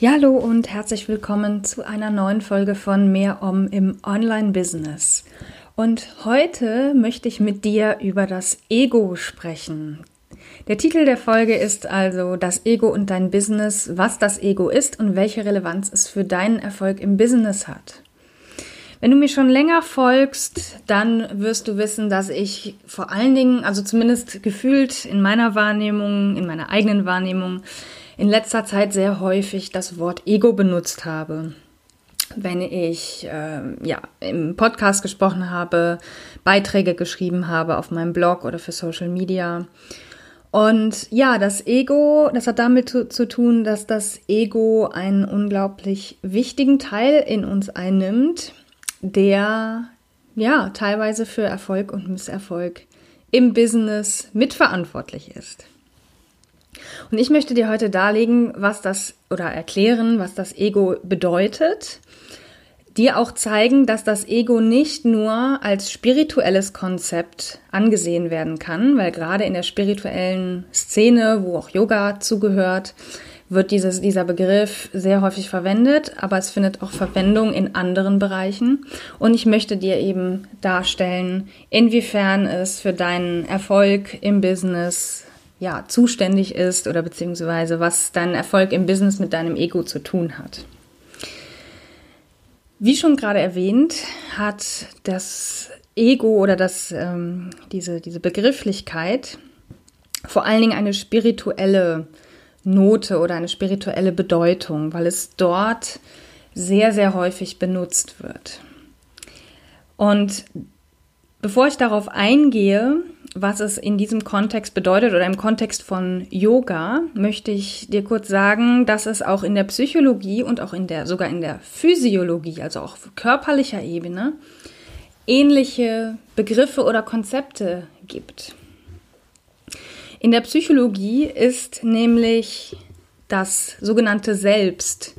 Ja, hallo und herzlich willkommen zu einer neuen Folge von Mehr Om im Online-Business. Und heute möchte ich mit dir über das Ego sprechen. Der Titel der Folge ist also Das Ego und dein Business, was das Ego ist und welche Relevanz es für deinen Erfolg im Business hat. Wenn du mir schon länger folgst, dann wirst du wissen, dass ich vor allen Dingen, also zumindest gefühlt in meiner Wahrnehmung, in meiner eigenen Wahrnehmung, in letzter Zeit sehr häufig das Wort Ego benutzt habe. Wenn ich äh, ja im Podcast gesprochen habe, Beiträge geschrieben habe auf meinem Blog oder für Social Media. Und ja, das Ego, das hat damit zu, zu, tun, dass das Ego einen unglaublich wichtigen Teil in uns einnimmt, der ja teilweise für Erfolg und Misserfolg im Business mitverantwortlich ist. Und ich möchte dir heute darlegen, was das oder erklären, was das Ego bedeutet dir auch zeigen, dass das Ego nicht nur als spirituelles Konzept angesehen werden kann, weil gerade in der spirituellen Szene, wo auch Yoga zugehört, wird dieses, dieser Begriff sehr häufig verwendet, aber es findet auch Verwendung in anderen Bereichen. Und ich möchte dir eben darstellen, inwiefern es für deinen Erfolg im Business ja, zuständig ist oder beziehungsweise was dein Erfolg im Business mit deinem Ego zu tun hat. Wie schon gerade erwähnt, hat das Ego oder das, ähm, diese, diese Begrifflichkeit vor allen Dingen eine spirituelle Note oder eine spirituelle Bedeutung, weil es dort sehr, sehr häufig benutzt wird. Und bevor ich darauf eingehe, was es in diesem Kontext bedeutet oder im Kontext von Yoga, möchte ich dir kurz sagen, dass es auch in der Psychologie und auch in der, sogar in der Physiologie, also auch auf körperlicher Ebene, ähnliche Begriffe oder Konzepte gibt. In der Psychologie ist nämlich das sogenannte Selbst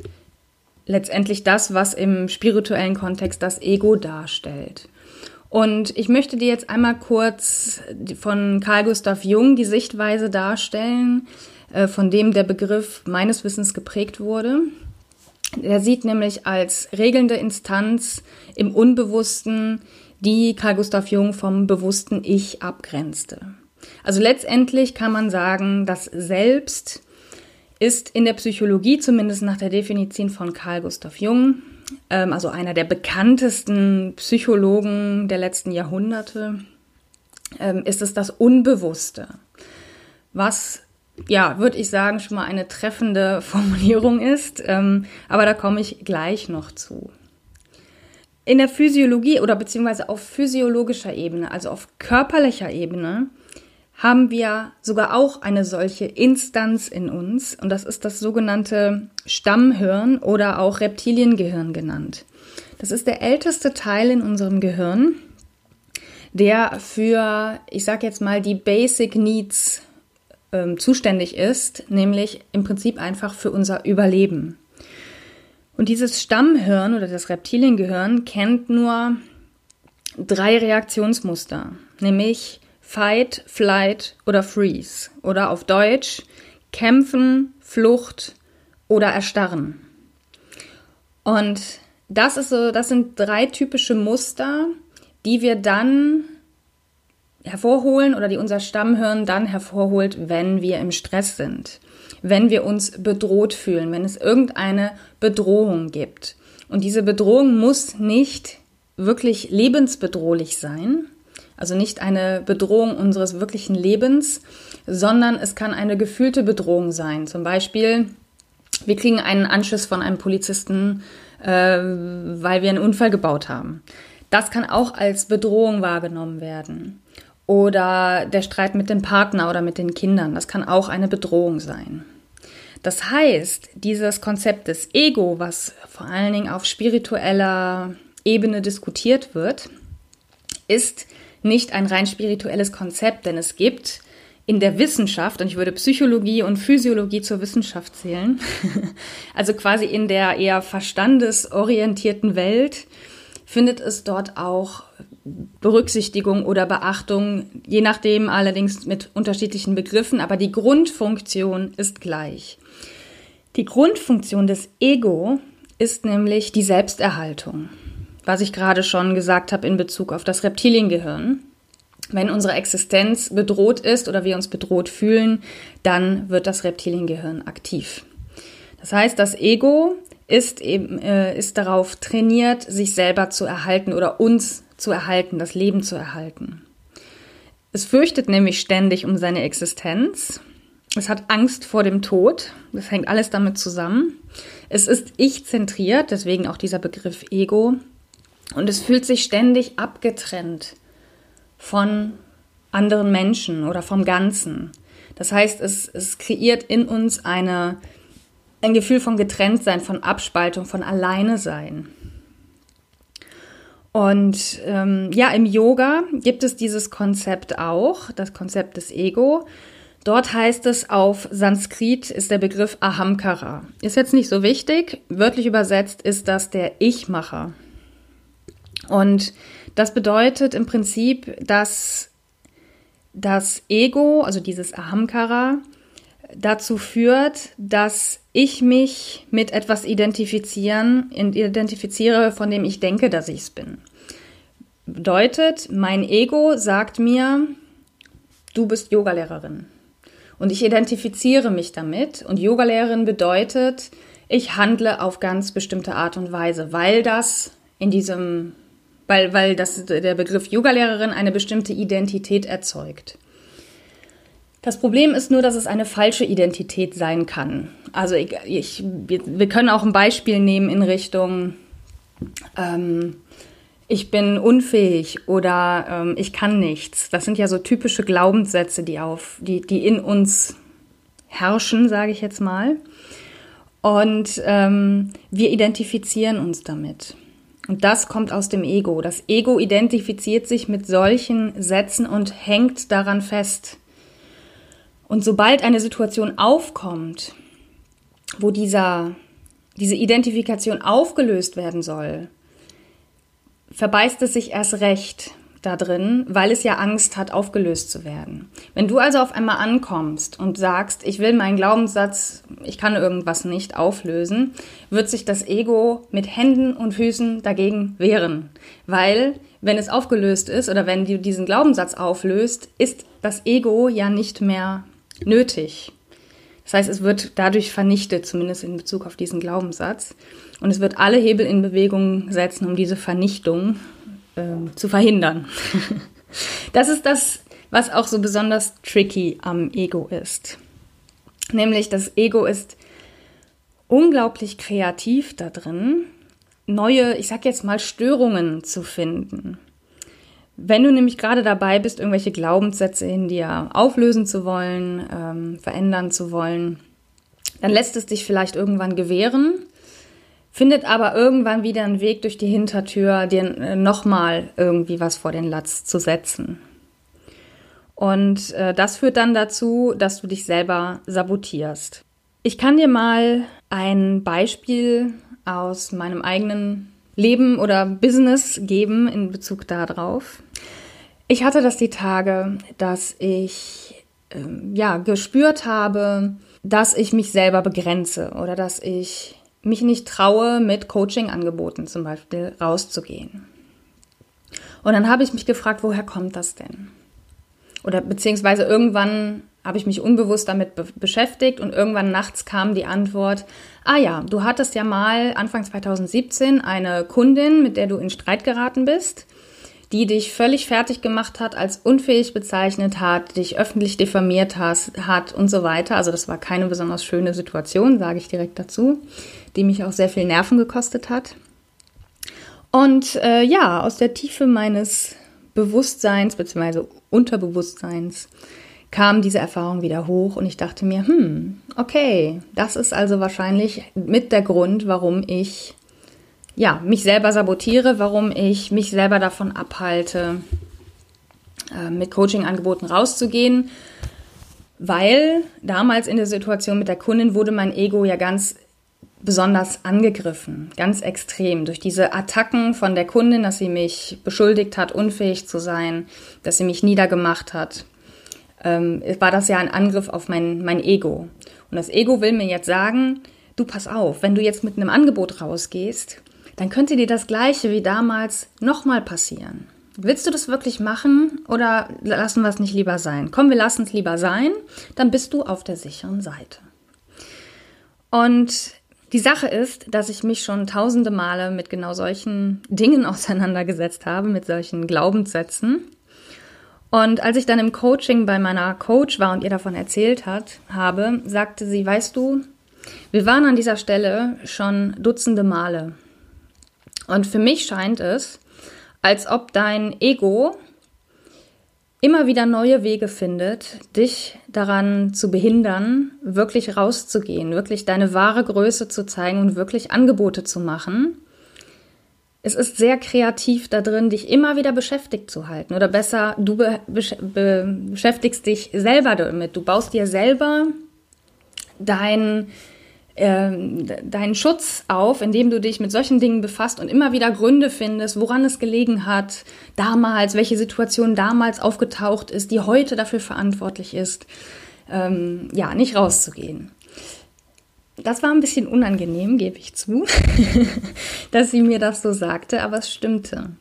letztendlich das, was im spirituellen Kontext das Ego darstellt. Und ich möchte dir jetzt einmal kurz von Carl Gustav Jung die Sichtweise darstellen, äh, von dem der Begriff meines Wissens geprägt wurde. Er sieht nämlich als regelnde Instanz im Unbewussten, die Carl Gustav Jung vom bewussten Ich abgrenzte. Also letztendlich kann man sagen, das Selbst ist in der Psychologie, zumindest nach der Definition von Carl Gustav Jung, ähm, also einer der bekanntesten Psychologen der letzten Jahrhunderte, ähm, ist es das Unbewusste. Was, ja, würde ich sagen, schon mal eine treffende Formulierung ist, ähm, aber da komme ich gleich noch zu. In der Physiologie oder beziehungsweise auf physiologischer Ebene, also auf körperlicher Ebene, haben wir sogar auch eine solche Instanz in uns und das ist das sogenannte Stammhirn oder auch Reptiliengehirn genannt. Das ist der älteste Teil in unserem Gehirn, der für, ich sage jetzt mal, die Basic Needs ähm, zuständig ist, nämlich im Prinzip einfach für unser Überleben. Und dieses Stammhirn oder das Reptiliengehirn kennt nur drei Reaktionsmuster, nämlich Fight, Flight oder Freeze. Oder auf Deutsch Kämpfen, Flucht oder Erstarren. Und das ist so, das sind drei typische Muster, die wir dann hervorholen oder die unser Stammhirn dann hervorholt, wenn wir im Stress sind, wenn wir uns bedroht fühlen, wenn es irgendeine Bedrohung gibt. Und diese Bedrohung muss nicht wirklich lebensbedrohlich sein, also nicht eine Bedrohung unseres wirklichen Lebens, sondern es kann eine gefühlte Bedrohung sein. Zum Beispiel, wir kriegen einen Anschiss von einem Polizisten, äh, weil wir einen Unfall gebaut haben. Das kann auch als Bedrohung wahrgenommen werden. Oder der Streit mit dem Partner oder mit den Kindern, das kann auch eine Bedrohung sein. Das heißt, dieses Konzept des Ego, was vor allen Dingen auf spiritueller Ebene diskutiert wird, ist nicht ein rein spirituelles Konzept, denn es gibt in der Wissenschaft, und ich würde Psychologie und Physiologie zur Wissenschaft zählen, also quasi in der eher verstandesorientierten Welt, findet es dort auch Berücksichtigung oder Beachtung, je nachdem allerdings mit unterschiedlichen Begriffen, aber die Grundfunktion ist gleich. Die Grundfunktion des Ego ist nämlich die Selbsterhaltung, was ich gerade schon gesagt habe in Bezug auf das Reptiliengehirn. Wenn unsere Existenz bedroht ist oder wir uns bedroht fühlen, dann wird das Reptiliengehirn aktiv. Das heißt, das Ego ist eben äh, ist darauf trainiert, sich selber zu erhalten oder uns zu erhalten, das Leben zu erhalten. Es fürchtet nämlich ständig um seine Existenz. Es hat Angst vor dem Tod. Das hängt alles damit zusammen. Es ist ich-zentriert, deswegen auch dieser Begriff Ego. Und es fühlt sich ständig abgetrennt von anderen Menschen oder vom Ganzen. Das heißt, es, es kreiert in uns eine, ein Gefühl von Getrenntsein, von Abspaltung, von Alleine sein. Und ähm, ja, im Yoga gibt es dieses Konzept auch, das Konzept des Ego. Dort heißt es auf Sanskrit ist der Begriff Ahamkara. Ist jetzt nicht so wichtig. Wörtlich übersetzt ist das der Ich-Macher. Und das bedeutet im Prinzip, dass das Ego, also dieses Ahamkara, dazu führt, dass ich mich mit etwas identifizieren, identifiziere, von dem ich denke, dass ich es bin. Bedeutet, mein Ego sagt mir, du bist Yogalehrerin. Und ich identifiziere mich damit. Und Yogalehrerin bedeutet, ich handle auf ganz bestimmte Art und Weise, weil das in diesem, weil, weil das, der Begriff Yogalehrerin eine bestimmte Identität erzeugt. Das Problem ist nur, dass es eine falsche Identität sein kann. Also ich, ich wir können auch ein Beispiel nehmen in Richtung, ähm, ich bin unfähig oder ähm, ich kann nichts. Das sind ja so typische Glaubenssätze, die auf, die, die in uns herrschen, sage ich jetzt mal. Und ähm, wir identifizieren uns damit. Und das kommt aus dem Ego. Das Ego identifiziert sich mit solchen Sätzen und hängt daran fest. Und sobald eine Situation aufkommt, wo dieser, diese Identifikation aufgelöst werden soll, verbeißt es sich erst recht da drin, weil es ja Angst hat, aufgelöst zu werden. Wenn du also auf einmal ankommst und sagst, ich will meinen Glaubenssatz, ich kann irgendwas nicht auflösen, wird sich das Ego mit Händen und Füßen dagegen wehren. Weil, wenn es aufgelöst ist oder wenn du diesen Glaubenssatz auflöst, ist das Ego ja nicht mehr nötig. Das heißt, es wird dadurch vernichtet, zumindest in Bezug auf diesen Glaubenssatz. Und es wird alle Hebel in Bewegung setzen, um diese Vernichtung äh, zu verhindern. das ist das, was auch so besonders tricky am Ego ist. Nämlich das Ego ist unglaublich kreativ da drin, neue, ich sag jetzt mal, Störungen zu finden. Wenn du nämlich gerade dabei bist, irgendwelche Glaubenssätze in dir auflösen zu wollen, ähm, verändern zu wollen, dann lässt es dich vielleicht irgendwann gewähren, findet aber irgendwann wieder einen Weg durch die Hintertür, dir äh, nochmal irgendwie was vor den Latz zu setzen. Und äh, das führt dann dazu, dass du dich selber sabotierst. Ich kann dir mal ein Beispiel aus meinem eigenen Leben oder Business geben in Bezug darauf. Ich hatte das die Tage, dass ich ähm, ja gespürt habe, dass ich mich selber begrenze oder dass ich mich nicht traue, mit Coaching-Angeboten zum Beispiel rauszugehen. Und dann habe ich mich gefragt, woher kommt das denn? Oder beziehungsweise irgendwann habe ich mich unbewusst damit be beschäftigt und irgendwann nachts kam die Antwort, ah ja, du hattest ja mal Anfang 2017 eine Kundin, mit der du in Streit geraten bist, die dich völlig fertig gemacht hat, als unfähig bezeichnet hat, dich öffentlich diffamiert has, hat und so weiter. Also das war keine besonders schöne Situation, sage ich direkt dazu, die mich auch sehr viel Nerven gekostet hat. Und äh, ja, aus der Tiefe meines Bewusstseins bzw. Unterbewusstseins kam diese Erfahrung wieder hoch und ich dachte mir, hm, okay, das ist also wahrscheinlich mit der Grund, warum ich ja, mich selber sabotiere, warum ich mich selber davon abhalte, äh, mit Coaching-Angeboten rauszugehen, weil damals in der Situation mit der Kundin wurde mein Ego ja ganz besonders angegriffen, ganz extrem durch diese Attacken von der Kundin, dass sie mich beschuldigt hat, unfähig zu sein, dass sie mich niedergemacht hat. Ähm, war das ja ein Angriff auf mein, mein Ego. Und das Ego will mir jetzt sagen, du pass auf, wenn du jetzt mit einem Angebot rausgehst, dann könnte dir das gleiche wie damals nochmal passieren. Willst du das wirklich machen oder lassen wir es nicht lieber sein? Komm, wir lassen es lieber sein, dann bist du auf der sicheren Seite. Und die Sache ist, dass ich mich schon tausende Male mit genau solchen Dingen auseinandergesetzt habe, mit solchen Glaubenssätzen. Und als ich dann im Coaching bei meiner Coach war und ihr davon erzählt hat, habe, sagte sie, weißt du, wir waren an dieser Stelle schon dutzende Male. Und für mich scheint es, als ob dein Ego immer wieder neue Wege findet, dich daran zu behindern, wirklich rauszugehen, wirklich deine wahre Größe zu zeigen und wirklich Angebote zu machen. Es ist sehr kreativ da drin, dich immer wieder beschäftigt zu halten. Oder besser, du be be beschäftigst dich selber damit. Du baust dir selber dein, ähm, deinen Schutz auf, indem du dich mit solchen Dingen befasst und immer wieder Gründe findest, woran es gelegen hat, damals, welche Situation damals aufgetaucht ist, die heute dafür verantwortlich ist, ähm, ja, nicht rauszugehen. Das war ein bisschen unangenehm, gebe ich zu, dass sie mir das so sagte, aber es stimmte.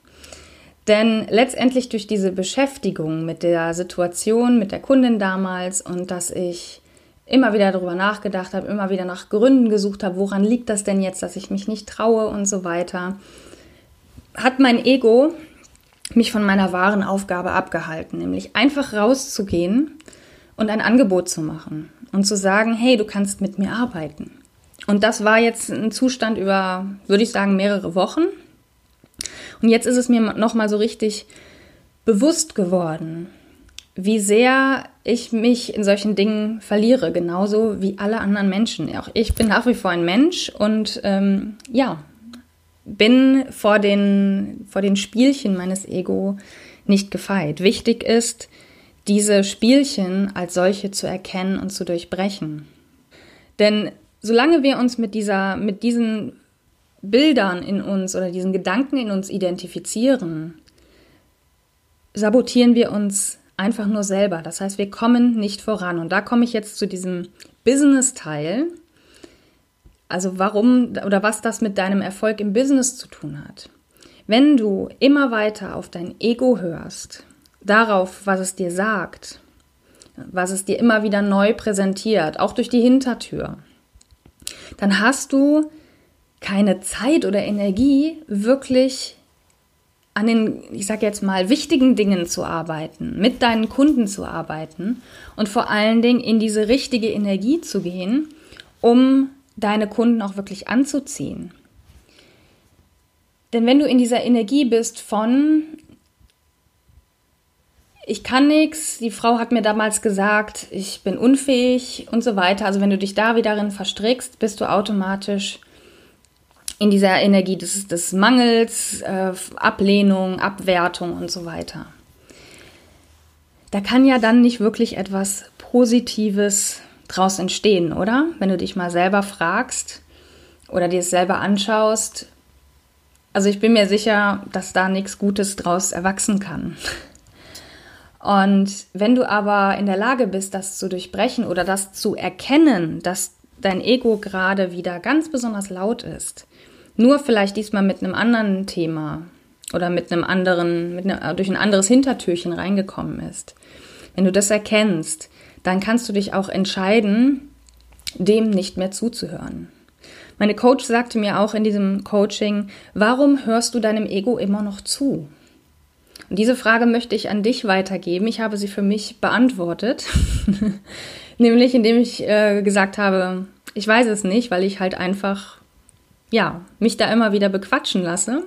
Denn letztendlich durch diese Beschäftigung mit der Situation, mit der Kundin damals und dass ich immer wieder darüber nachgedacht habe, immer wieder nach Gründen gesucht habe, woran liegt das denn jetzt, dass ich mich nicht traue und so weiter, hat mein Ego mich von meiner wahren Aufgabe abgehalten, nämlich einfach rauszugehen und ein Angebot zu machen und zu sagen, hey, du kannst mit mir arbeiten. Und das war jetzt ein Zustand über, würde ich sagen, mehrere Wochen. Und jetzt ist es mir nochmal so richtig bewusst geworden, wie sehr ich mich in solchen Dingen verliere, genauso wie alle anderen Menschen. Auch ich bin nach wie vor ein Mensch und ähm, ja, bin vor den, vor den Spielchen meines Ego nicht gefeit. Wichtig ist, diese Spielchen als solche zu erkennen und zu durchbrechen. Denn solange wir uns mit dieser, mit diesen Bildern in uns oder diesen Gedanken in uns identifizieren, sabotieren wir uns einfach nur selber. Das heißt, wir kommen nicht voran. Und da komme ich jetzt zu diesem Business-Teil. Also warum oder was das mit deinem Erfolg im Business zu tun hat. Wenn du immer weiter auf dein Ego hörst, darauf, was es dir sagt, was es dir immer wieder neu präsentiert, auch durch die Hintertür, dann hast du keine Zeit oder Energie, wirklich an den, ich sage jetzt mal, wichtigen Dingen zu arbeiten, mit deinen Kunden zu arbeiten und vor allen Dingen in diese richtige Energie zu gehen, um deine Kunden auch wirklich anzuziehen. Denn wenn du in dieser Energie bist von, ich kann nichts, die Frau hat mir damals gesagt, ich bin unfähig und so weiter, also wenn du dich da wieder drin verstrickst, bist du automatisch in dieser Energie des, des Mangels, äh, Ablehnung, Abwertung und so weiter. Da kann ja dann nicht wirklich etwas Positives draus entstehen, oder? Wenn du dich mal selber fragst oder dir es selber anschaust. Also ich bin mir sicher, dass da nichts Gutes draus erwachsen kann. Und wenn du aber in der Lage bist, das zu durchbrechen oder das zu erkennen, dass dein Ego gerade wieder ganz besonders laut ist, nur vielleicht diesmal mit einem anderen Thema oder mit einem anderen, mit einer, durch ein anderes Hintertürchen reingekommen ist. Wenn du das erkennst, dann kannst du dich auch entscheiden, dem nicht mehr zuzuhören. Meine Coach sagte mir auch in diesem Coaching, warum hörst du deinem Ego immer noch zu? Und diese Frage möchte ich an dich weitergeben. Ich habe sie für mich beantwortet, nämlich indem ich äh, gesagt habe, ich weiß es nicht, weil ich halt einfach ja, mich da immer wieder bequatschen lasse.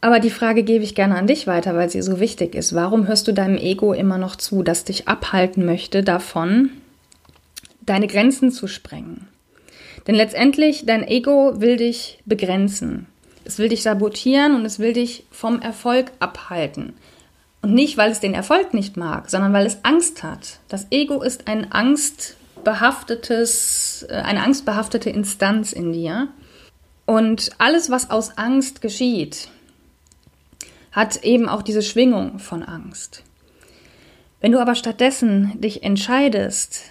Aber die Frage gebe ich gerne an dich weiter, weil sie so wichtig ist. Warum hörst du deinem Ego immer noch zu, das dich abhalten möchte davon, deine Grenzen zu sprengen? Denn letztendlich, dein Ego will dich begrenzen. Es will dich sabotieren und es will dich vom Erfolg abhalten. Und nicht, weil es den Erfolg nicht mag, sondern weil es Angst hat. Das Ego ist ein angstbehaftetes, äh, eine angstbehaftete Instanz in dir. Und alles, was aus Angst geschieht, hat eben auch diese Schwingung von Angst. Wenn du aber stattdessen dich entscheidest,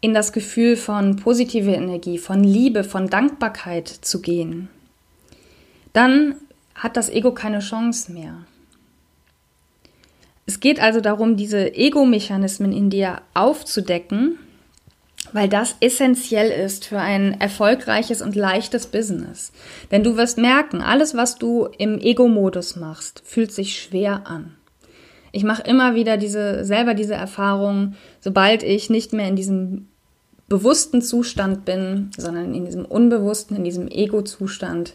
in das Gefühl von positiver Energie, von Liebe, von Dankbarkeit zu gehen, dann hat das Ego keine Chance mehr. Es geht also darum, diese Ego-Mechanismen in dir aufzudecken, weil das essentiell ist für ein erfolgreiches und leichtes Business. Denn du wirst merken, alles, was du im Ego-Modus machst, fühlt sich schwer an. Ich mache immer wieder diese, selber diese Erfahrung, sobald ich nicht mehr in diesem bewussten Zustand bin, sondern in diesem unbewussten, in diesem Ego-Zustand,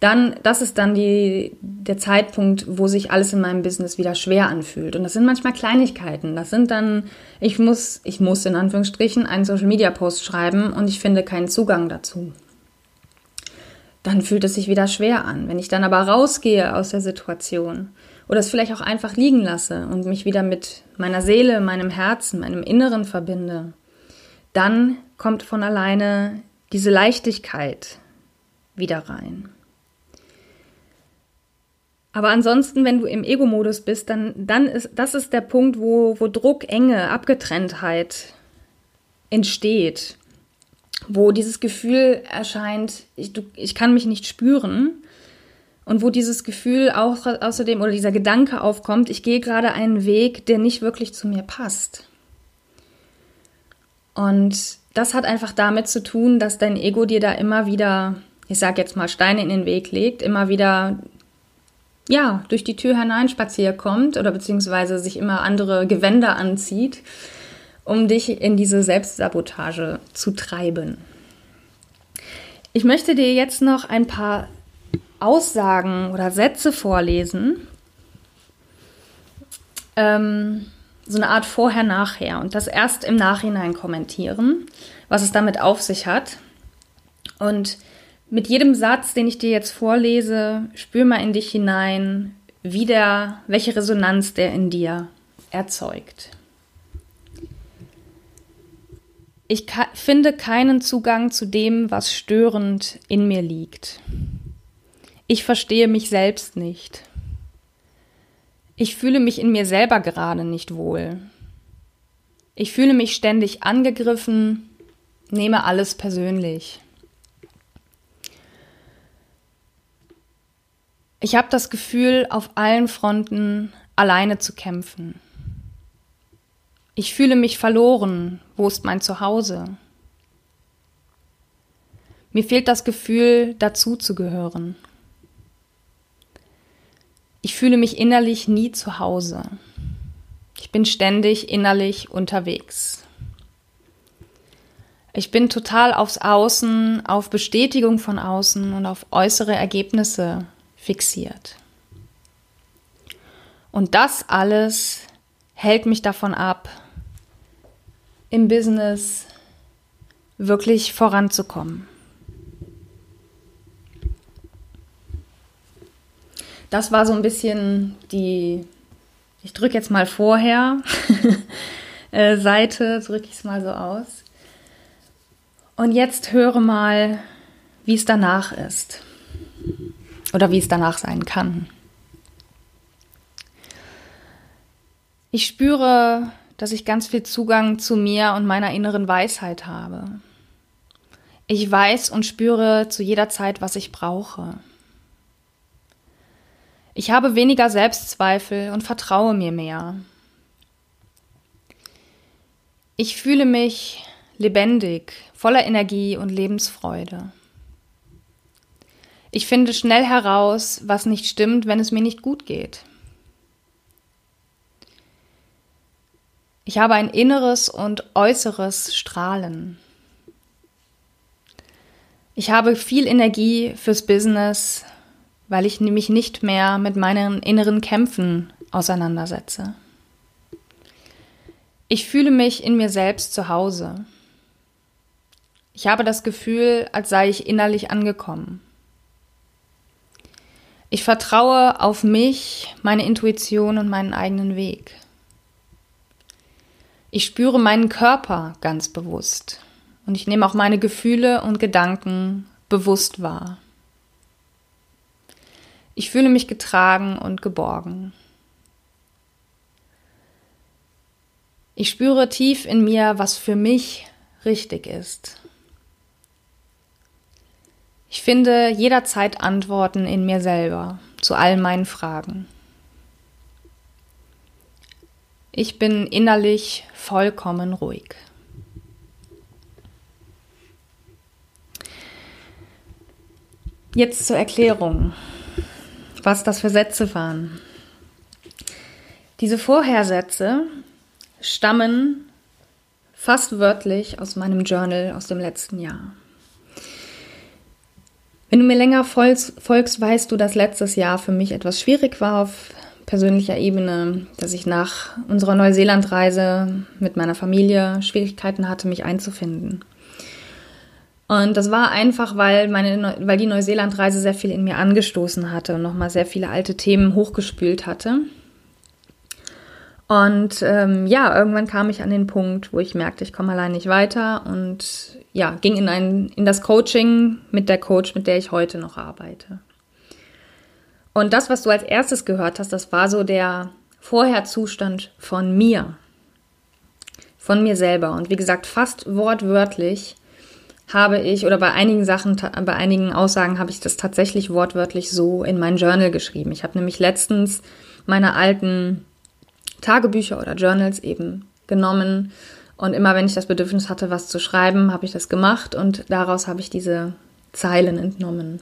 dann, das ist dann die, der Zeitpunkt, wo sich alles in meinem Business wieder schwer anfühlt. Und das sind manchmal Kleinigkeiten. Das sind dann, ich muss, ich muss in Anführungsstrichen einen Social Media Post schreiben und ich finde keinen Zugang dazu. Dann fühlt es sich wieder schwer an. Wenn ich dann aber rausgehe aus der Situation oder es vielleicht auch einfach liegen lasse und mich wieder mit meiner Seele, meinem Herzen, meinem Inneren verbinde, dann kommt von alleine diese Leichtigkeit wieder rein. Aber ansonsten, wenn du im Ego-Modus bist, dann, dann ist das ist der Punkt, wo, wo Druck, Enge, Abgetrenntheit entsteht. Wo dieses Gefühl erscheint, ich, du, ich kann mich nicht spüren. Und wo dieses Gefühl auch außerdem oder dieser Gedanke aufkommt, ich gehe gerade einen Weg, der nicht wirklich zu mir passt. Und das hat einfach damit zu tun, dass dein Ego dir da immer wieder, ich sag jetzt mal, Steine in den Weg legt, immer wieder ja, durch die Tür hineinspaziert kommt oder beziehungsweise sich immer andere Gewänder anzieht, um dich in diese Selbstsabotage zu treiben. Ich möchte dir jetzt noch ein paar Aussagen oder Sätze vorlesen. Ähm, so eine Art Vorher-Nachher und das erst im Nachhinein kommentieren, was es damit auf sich hat. Und mit jedem Satz, den ich dir jetzt vorlese, spür mal in dich hinein, wie der, welche Resonanz der in dir erzeugt. Ich finde keinen Zugang zu dem, was störend in mir liegt. Ich verstehe mich selbst nicht. Ich fühle mich in mir selber gerade nicht wohl. Ich fühle mich ständig angegriffen, nehme alles persönlich. Ich habe das Gefühl, auf allen Fronten alleine zu kämpfen. Ich fühle mich verloren. Wo ist mein Zuhause? Mir fehlt das Gefühl, dazuzugehören. Ich fühle mich innerlich nie zu Hause. Ich bin ständig innerlich unterwegs. Ich bin total aufs Außen, auf Bestätigung von außen und auf äußere Ergebnisse fixiert. Und das alles hält mich davon ab, im Business wirklich voranzukommen. Das war so ein bisschen die, ich drücke jetzt mal vorher, äh, Seite, drücke ich es mal so aus. Und jetzt höre mal, wie es danach ist oder wie es danach sein kann. Ich spüre, dass ich ganz viel Zugang zu mir und meiner inneren Weisheit habe. Ich weiß und spüre zu jeder Zeit, was ich brauche. Ich habe weniger Selbstzweifel und vertraue mir mehr. Ich fühle mich lebendig, voller Energie und Lebensfreude. Ich finde schnell heraus, was nicht stimmt, wenn es mir nicht gut geht. Ich habe ein inneres und äußeres Strahlen. Ich habe viel Energie fürs Business weil ich mich nicht mehr mit meinen inneren Kämpfen auseinandersetze. Ich fühle mich in mir selbst zu Hause. Ich habe das Gefühl, als sei ich innerlich angekommen. Ich vertraue auf mich, meine Intuition und meinen eigenen Weg. Ich spüre meinen Körper ganz bewusst und ich nehme auch meine Gefühle und Gedanken bewusst wahr. Ich fühle mich getragen und geborgen. Ich spüre tief in mir, was für mich richtig ist. Ich finde jederzeit Antworten in mir selber zu all meinen Fragen. Ich bin innerlich vollkommen ruhig. Jetzt zur Erklärung, was das für Sätze waren. Diese Vorhersätze stammen fast wörtlich aus meinem Journal aus dem letzten Jahr. Wenn du mir länger folgst, weißt du, dass letztes Jahr für mich etwas schwierig war auf persönlicher Ebene, dass ich nach unserer Neuseelandreise mit meiner Familie Schwierigkeiten hatte, mich einzufinden. Und das war einfach, weil, meine, weil die Neuseelandreise sehr viel in mir angestoßen hatte und nochmal sehr viele alte Themen hochgespült hatte. Und ähm, ja, irgendwann kam ich an den Punkt, wo ich merkte, ich komme allein nicht weiter und ja, ging in, ein, in das Coaching mit der Coach, mit der ich heute noch arbeite. Und das, was du als erstes gehört hast, das war so der Vorherzustand von mir, von mir selber. Und wie gesagt, fast wortwörtlich habe ich, oder bei einigen Sachen, bei einigen Aussagen habe ich das tatsächlich wortwörtlich so in mein Journal geschrieben. Ich habe nämlich letztens meine alten Tagebücher oder Journals eben genommen. Und immer wenn ich das Bedürfnis hatte, was zu schreiben, habe ich das gemacht und daraus habe ich diese Zeilen entnommen.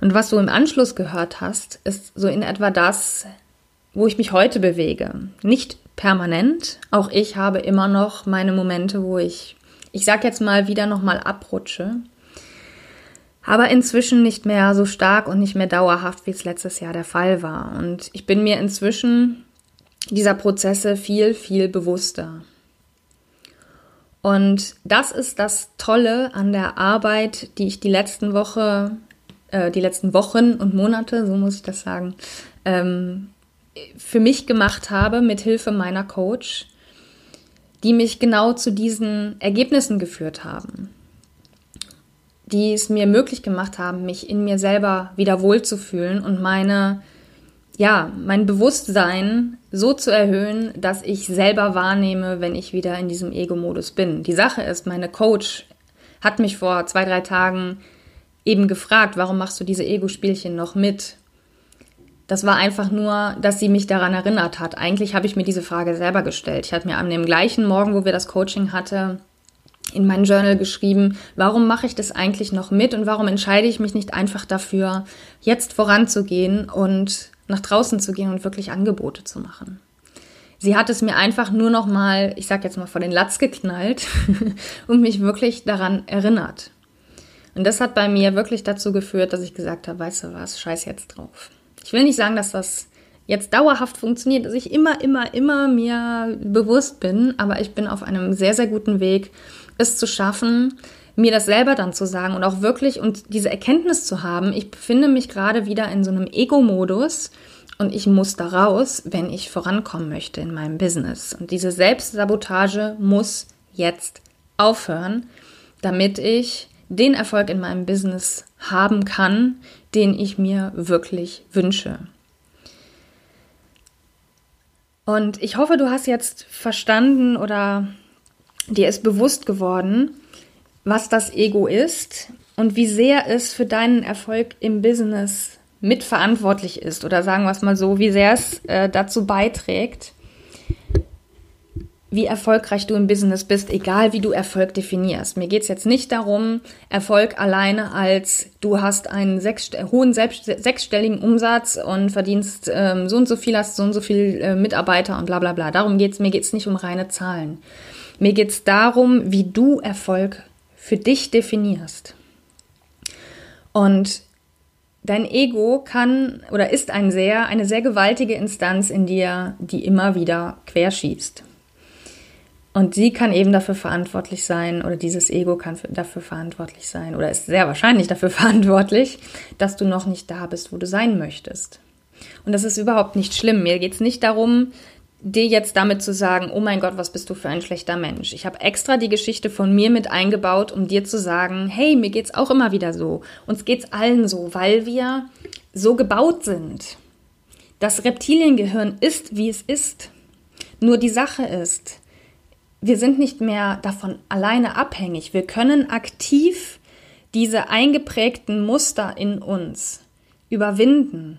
Und was du im Anschluss gehört hast, ist so in etwa das, wo ich mich heute bewege. Nicht permanent. Auch ich habe immer noch meine Momente, wo ich, ich sag jetzt mal, wieder nochmal abrutsche. Aber inzwischen nicht mehr so stark und nicht mehr dauerhaft, wie es letztes Jahr der Fall war. Und ich bin mir inzwischen dieser Prozesse viel, viel bewusster. Und das ist das Tolle an der Arbeit, die ich die letzten Woche, äh, die letzten Wochen und Monate, so muss ich das sagen, ähm, für mich gemacht habe mit Hilfe meiner Coach, die mich genau zu diesen Ergebnissen geführt haben, die es mir möglich gemacht haben, mich in mir selber wieder wohlzufühlen und meine ja, mein Bewusstsein so zu erhöhen, dass ich selber wahrnehme, wenn ich wieder in diesem Ego-Modus bin. Die Sache ist, meine Coach hat mich vor zwei, drei Tagen eben gefragt, warum machst du diese Ego-Spielchen noch mit? Das war einfach nur, dass sie mich daran erinnert hat. Eigentlich habe ich mir diese Frage selber gestellt. Ich hatte mir an dem gleichen Morgen, wo wir das Coaching hatten, in mein Journal geschrieben, warum mache ich das eigentlich noch mit und warum entscheide ich mich nicht einfach dafür, jetzt voranzugehen und nach draußen zu gehen und wirklich Angebote zu machen. Sie hat es mir einfach nur noch mal, ich sag jetzt mal vor den Latz geknallt und mich wirklich daran erinnert. Und das hat bei mir wirklich dazu geführt, dass ich gesagt habe, weißt du was, scheiß jetzt drauf. Ich will nicht sagen, dass das jetzt dauerhaft funktioniert, dass ich immer, immer, immer mir bewusst bin, aber ich bin auf einem sehr, sehr guten Weg, es zu schaffen, mir das selber dann zu sagen und auch wirklich und diese Erkenntnis zu haben, ich befinde mich gerade wieder in so einem Ego-Modus und ich muss da raus, wenn ich vorankommen möchte in meinem Business. Und diese Selbstsabotage muss jetzt aufhören, damit ich den Erfolg in meinem Business haben kann, den ich mir wirklich wünsche. Und ich hoffe, du hast jetzt verstanden oder dir ist bewusst geworden, was das Ego ist und wie sehr es für deinen Erfolg im Business mitverantwortlich ist oder sagen wir es mal so, wie sehr es äh, dazu beiträgt, wie erfolgreich du im Business bist, egal wie du Erfolg definierst. Mir geht es jetzt nicht darum, Erfolg alleine als du hast einen sechs, hohen sechsstelligen Umsatz und verdienst ähm, so und so viel, hast so und so viel äh, Mitarbeiter und bla bla bla. Darum geht's. Mir geht es nicht um reine Zahlen. Mir geht es darum, wie du Erfolg für dich definierst. Und dein Ego kann oder ist ein sehr, eine sehr gewaltige Instanz in dir, die immer wieder querschießt. Und sie kann eben dafür verantwortlich sein, oder dieses Ego kann dafür verantwortlich sein, oder ist sehr wahrscheinlich dafür verantwortlich, dass du noch nicht da bist, wo du sein möchtest. Und das ist überhaupt nicht schlimm. Mir geht es nicht darum, dir jetzt damit zu sagen, oh mein Gott, was bist du für ein schlechter Mensch. Ich habe extra die Geschichte von mir mit eingebaut, um dir zu sagen, hey, mir geht's auch immer wieder so. Uns geht's allen so, weil wir so gebaut sind. Das Reptiliengehirn ist, wie es ist. Nur die Sache ist, wir sind nicht mehr davon alleine abhängig. Wir können aktiv diese eingeprägten Muster in uns überwinden.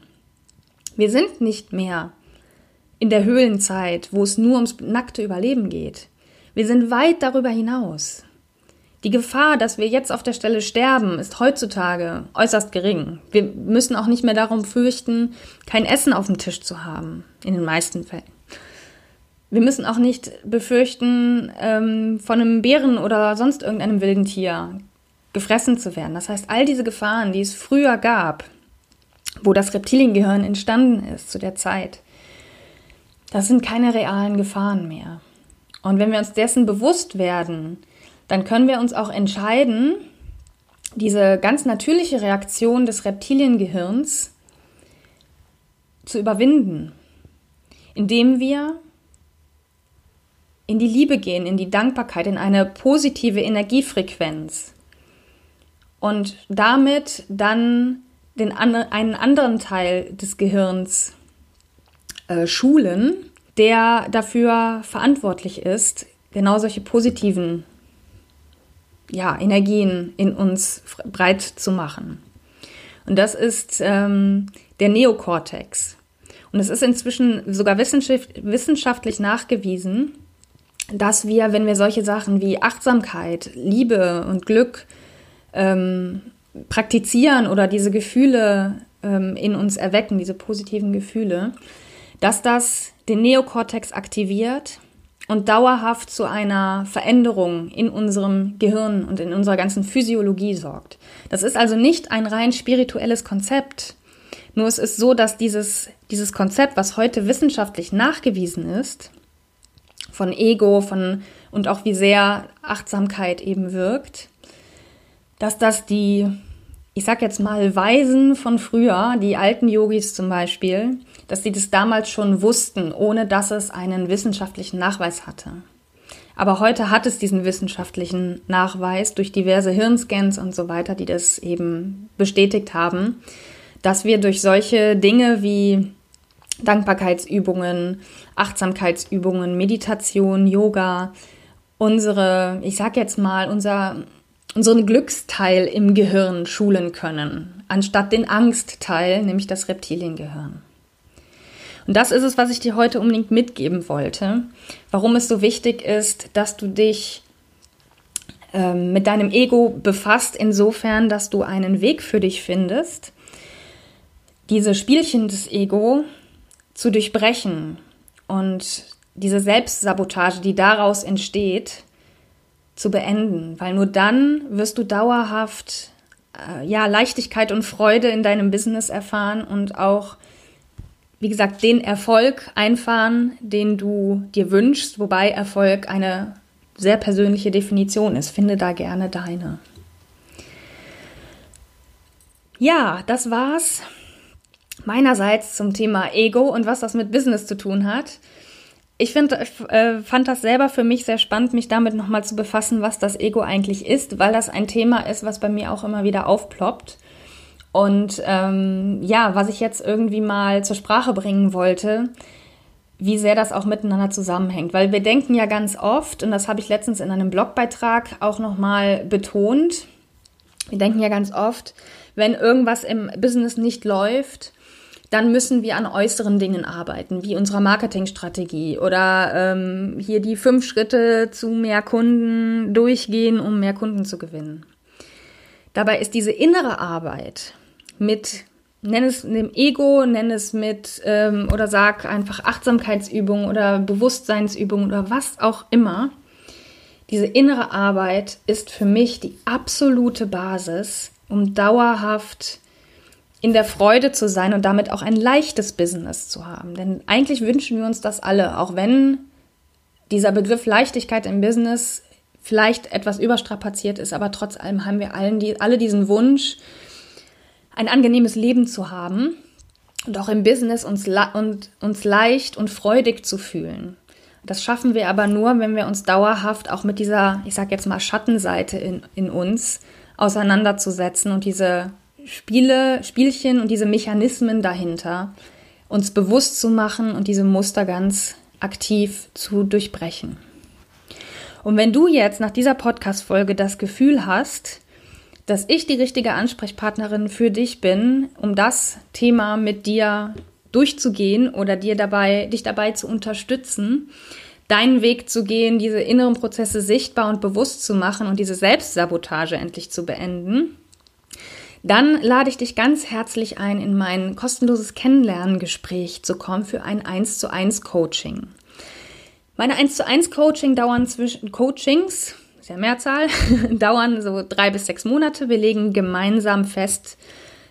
Wir sind nicht mehr in der Höhlenzeit, wo es nur ums nackte Überleben geht. Wir sind weit darüber hinaus. Die Gefahr, dass wir jetzt auf der Stelle sterben, ist heutzutage äußerst gering. Wir müssen auch nicht mehr darum fürchten, kein Essen auf dem Tisch zu haben, in den meisten Fällen. Wir müssen auch nicht befürchten, ähm, von einem Bären oder sonst irgendeinem wilden Tier gefressen zu werden. Das heißt, all diese Gefahren, die es früher gab, wo das Reptiliengehirn entstanden ist zu der Zeit, das sind keine realen Gefahren mehr. Und wenn wir uns dessen bewusst werden, dann können wir uns auch entscheiden, diese ganz natürliche Reaktion des Reptiliengehirns zu überwinden, indem wir in die Liebe gehen, in die Dankbarkeit, in eine positive Energiefrequenz und damit dann den, einen anderen Teil des Gehirns äh, schulen, der dafür verantwortlich ist, genau solche positiven ja, Energien in uns breit zu machen. Und das ist ähm, der Neokortex. Und es ist inzwischen sogar wissenschaftlich nachgewiesen, dass wir, wenn wir solche Sachen wie Achtsamkeit, Liebe und Glück ähm, praktizieren oder diese Gefühle ähm, in uns erwecken, diese positiven Gefühle, dass das den Neokortex aktiviert und dauerhaft zu einer Veränderung in unserem Gehirn und in unserer ganzen Physiologie sorgt. Das ist also nicht ein rein spirituelles Konzept. Nur es ist so, dass dieses, dieses Konzept, was heute wissenschaftlich nachgewiesen ist, von Ego, von und auch wie sehr Achtsamkeit eben wirkt, dass das die, ich sag jetzt mal, Weisen von früher, die alten Yogis zum Beispiel, dass sie das damals schon wussten, ohne dass es einen wissenschaftlichen Nachweis hatte. Aber heute hat es diesen wissenschaftlichen Nachweis durch diverse Hirnscans und so weiter, die das eben bestätigt haben, dass wir durch solche Dinge wie Dankbarkeitsübungen, Achtsamkeitsübungen, Meditation, Yoga, unsere, ich sag jetzt mal, unser, unseren Glücksteil im Gehirn schulen können, anstatt den Angstteil, nämlich das Reptiliengehirn. Und das ist es, was ich dir heute unbedingt mitgeben wollte, warum es so wichtig ist, dass du dich ähm, mit deinem Ego befasst, insofern, dass du einen Weg für dich findest, diese Spielchen des Ego zu durchbrechen und diese Selbstsabotage, die daraus entsteht, zu beenden, weil nur dann wirst du dauerhaft äh, ja Leichtigkeit und Freude in deinem Business erfahren und auch wie gesagt den Erfolg einfahren, den du dir wünschst, wobei Erfolg eine sehr persönliche Definition ist. Finde da gerne deine. Ja, das war's meinerseits zum Thema Ego und was das mit Business zu tun hat. Ich find, äh, fand das selber für mich sehr spannend, mich damit nochmal zu befassen, was das Ego eigentlich ist, weil das ein Thema ist, was bei mir auch immer wieder aufploppt. Und ähm, ja, was ich jetzt irgendwie mal zur Sprache bringen wollte, wie sehr das auch miteinander zusammenhängt. Weil wir denken ja ganz oft, und das habe ich letztens in einem Blogbeitrag auch nochmal betont, wir denken ja ganz oft, wenn irgendwas im Business nicht läuft, dann müssen wir an äußeren Dingen arbeiten, wie unserer Marketingstrategie oder ähm, hier die fünf Schritte zu mehr Kunden durchgehen, um mehr Kunden zu gewinnen. Dabei ist diese innere Arbeit mit, nenn es dem Ego, nenn es mit ähm, oder sag einfach Achtsamkeitsübung oder Bewusstseinsübung oder was auch immer. Diese innere Arbeit ist für mich die absolute Basis, um dauerhaft in der Freude zu sein und damit auch ein leichtes Business zu haben. Denn eigentlich wünschen wir uns das alle, auch wenn dieser Begriff Leichtigkeit im Business vielleicht etwas überstrapaziert ist, aber trotz allem haben wir allen die, alle diesen Wunsch, ein angenehmes Leben zu haben und auch im Business uns, und, uns leicht und freudig zu fühlen. Das schaffen wir aber nur, wenn wir uns dauerhaft auch mit dieser, ich sag jetzt mal, Schattenseite in, in uns auseinanderzusetzen und diese Spiele, Spielchen und diese Mechanismen dahinter uns bewusst zu machen und diese Muster ganz aktiv zu durchbrechen. Und wenn du jetzt nach dieser Podcast-Folge das Gefühl hast, dass ich die richtige Ansprechpartnerin für dich bin, um das Thema mit dir durchzugehen oder dir dabei, dich dabei zu unterstützen, deinen Weg zu gehen, diese inneren Prozesse sichtbar und bewusst zu machen und diese Selbstsabotage endlich zu beenden, dann lade ich dich ganz herzlich ein, in mein kostenloses Kennenlerngespräch zu kommen für ein 1 zu 1 Coaching. Meine 1 zu 1 Coaching dauern zwischen Coachings, ist ja Mehrzahl, dauern so drei bis sechs Monate. Wir legen gemeinsam fest,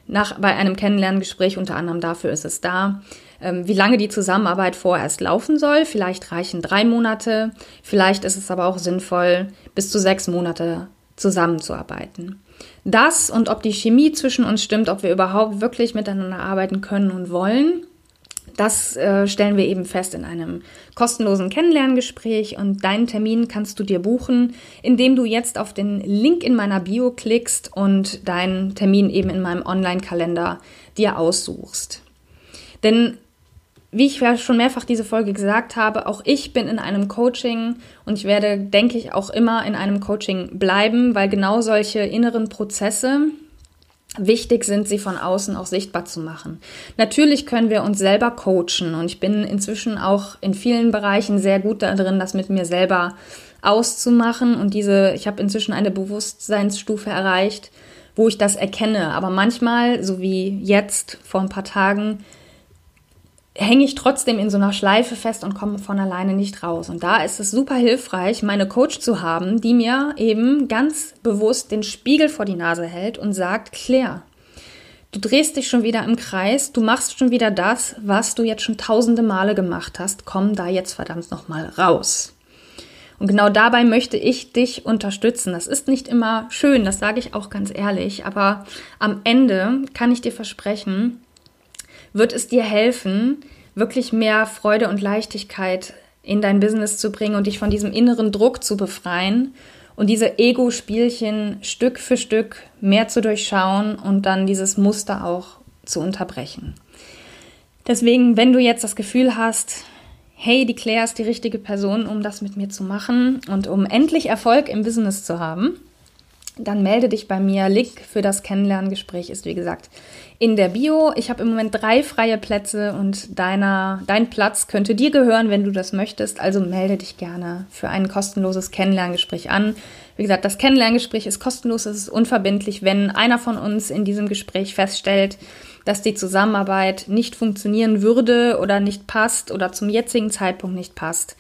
nach, bei einem Kennenlerngespräch, unter anderem dafür ist es da, ähm, wie lange die Zusammenarbeit vorerst laufen soll. Vielleicht reichen drei Monate, vielleicht ist es aber auch sinnvoll, bis zu sechs Monate zusammenzuarbeiten. Das und ob die Chemie zwischen uns stimmt, ob wir überhaupt wirklich miteinander arbeiten können und wollen, das äh, stellen wir eben fest in einem kostenlosen Kennenlerngespräch und deinen Termin kannst du dir buchen, indem du jetzt auf den Link in meiner Bio klickst und deinen Termin eben in meinem Online-Kalender dir aussuchst. Denn wie ich ja schon mehrfach diese Folge gesagt habe, auch ich bin in einem Coaching und ich werde, denke ich, auch immer in einem Coaching bleiben, weil genau solche inneren Prozesse wichtig sind, sie von außen auch sichtbar zu machen. Natürlich können wir uns selber coachen und ich bin inzwischen auch in vielen Bereichen sehr gut darin, das mit mir selber auszumachen und diese, ich habe inzwischen eine Bewusstseinsstufe erreicht, wo ich das erkenne. Aber manchmal, so wie jetzt vor ein paar Tagen, hänge ich trotzdem in so einer Schleife fest und komme von alleine nicht raus. Und da ist es super hilfreich, meine Coach zu haben, die mir eben ganz bewusst den Spiegel vor die Nase hält und sagt, Claire, du drehst dich schon wieder im Kreis, du machst schon wieder das, was du jetzt schon tausende Male gemacht hast, komm da jetzt verdammt nochmal raus. Und genau dabei möchte ich dich unterstützen. Das ist nicht immer schön, das sage ich auch ganz ehrlich, aber am Ende kann ich dir versprechen, wird es dir helfen, wirklich mehr Freude und Leichtigkeit in dein Business zu bringen und dich von diesem inneren Druck zu befreien und diese Ego-Spielchen Stück für Stück mehr zu durchschauen und dann dieses Muster auch zu unterbrechen. Deswegen, wenn du jetzt das Gefühl hast, hey, die Claire ist die richtige Person, um das mit mir zu machen und um endlich Erfolg im Business zu haben, dann melde dich bei mir. Link für das Kennenlerngespräch ist, wie gesagt, in der Bio. Ich habe im Moment drei freie Plätze und deiner, dein Platz könnte dir gehören, wenn du das möchtest. Also melde dich gerne für ein kostenloses Kennenlerngespräch an. Wie gesagt, das Kennenlerngespräch ist kostenlos, es ist unverbindlich. Wenn einer von uns in diesem Gespräch feststellt, dass die Zusammenarbeit nicht funktionieren würde oder nicht passt oder zum jetzigen Zeitpunkt nicht passt,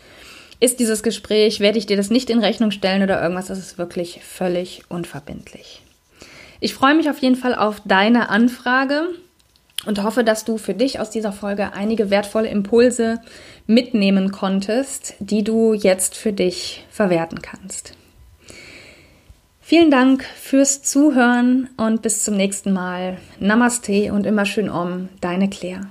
ist dieses Gespräch, werde ich dir das nicht in Rechnung stellen oder irgendwas, das ist wirklich völlig unverbindlich. Ich freue mich auf jeden Fall auf deine Anfrage und hoffe, dass du für dich aus dieser Folge einige wertvolle Impulse mitnehmen konntest, die du jetzt für dich verwerten kannst. Vielen Dank fürs Zuhören und bis zum nächsten Mal. Namaste und immer schön um, deine Claire.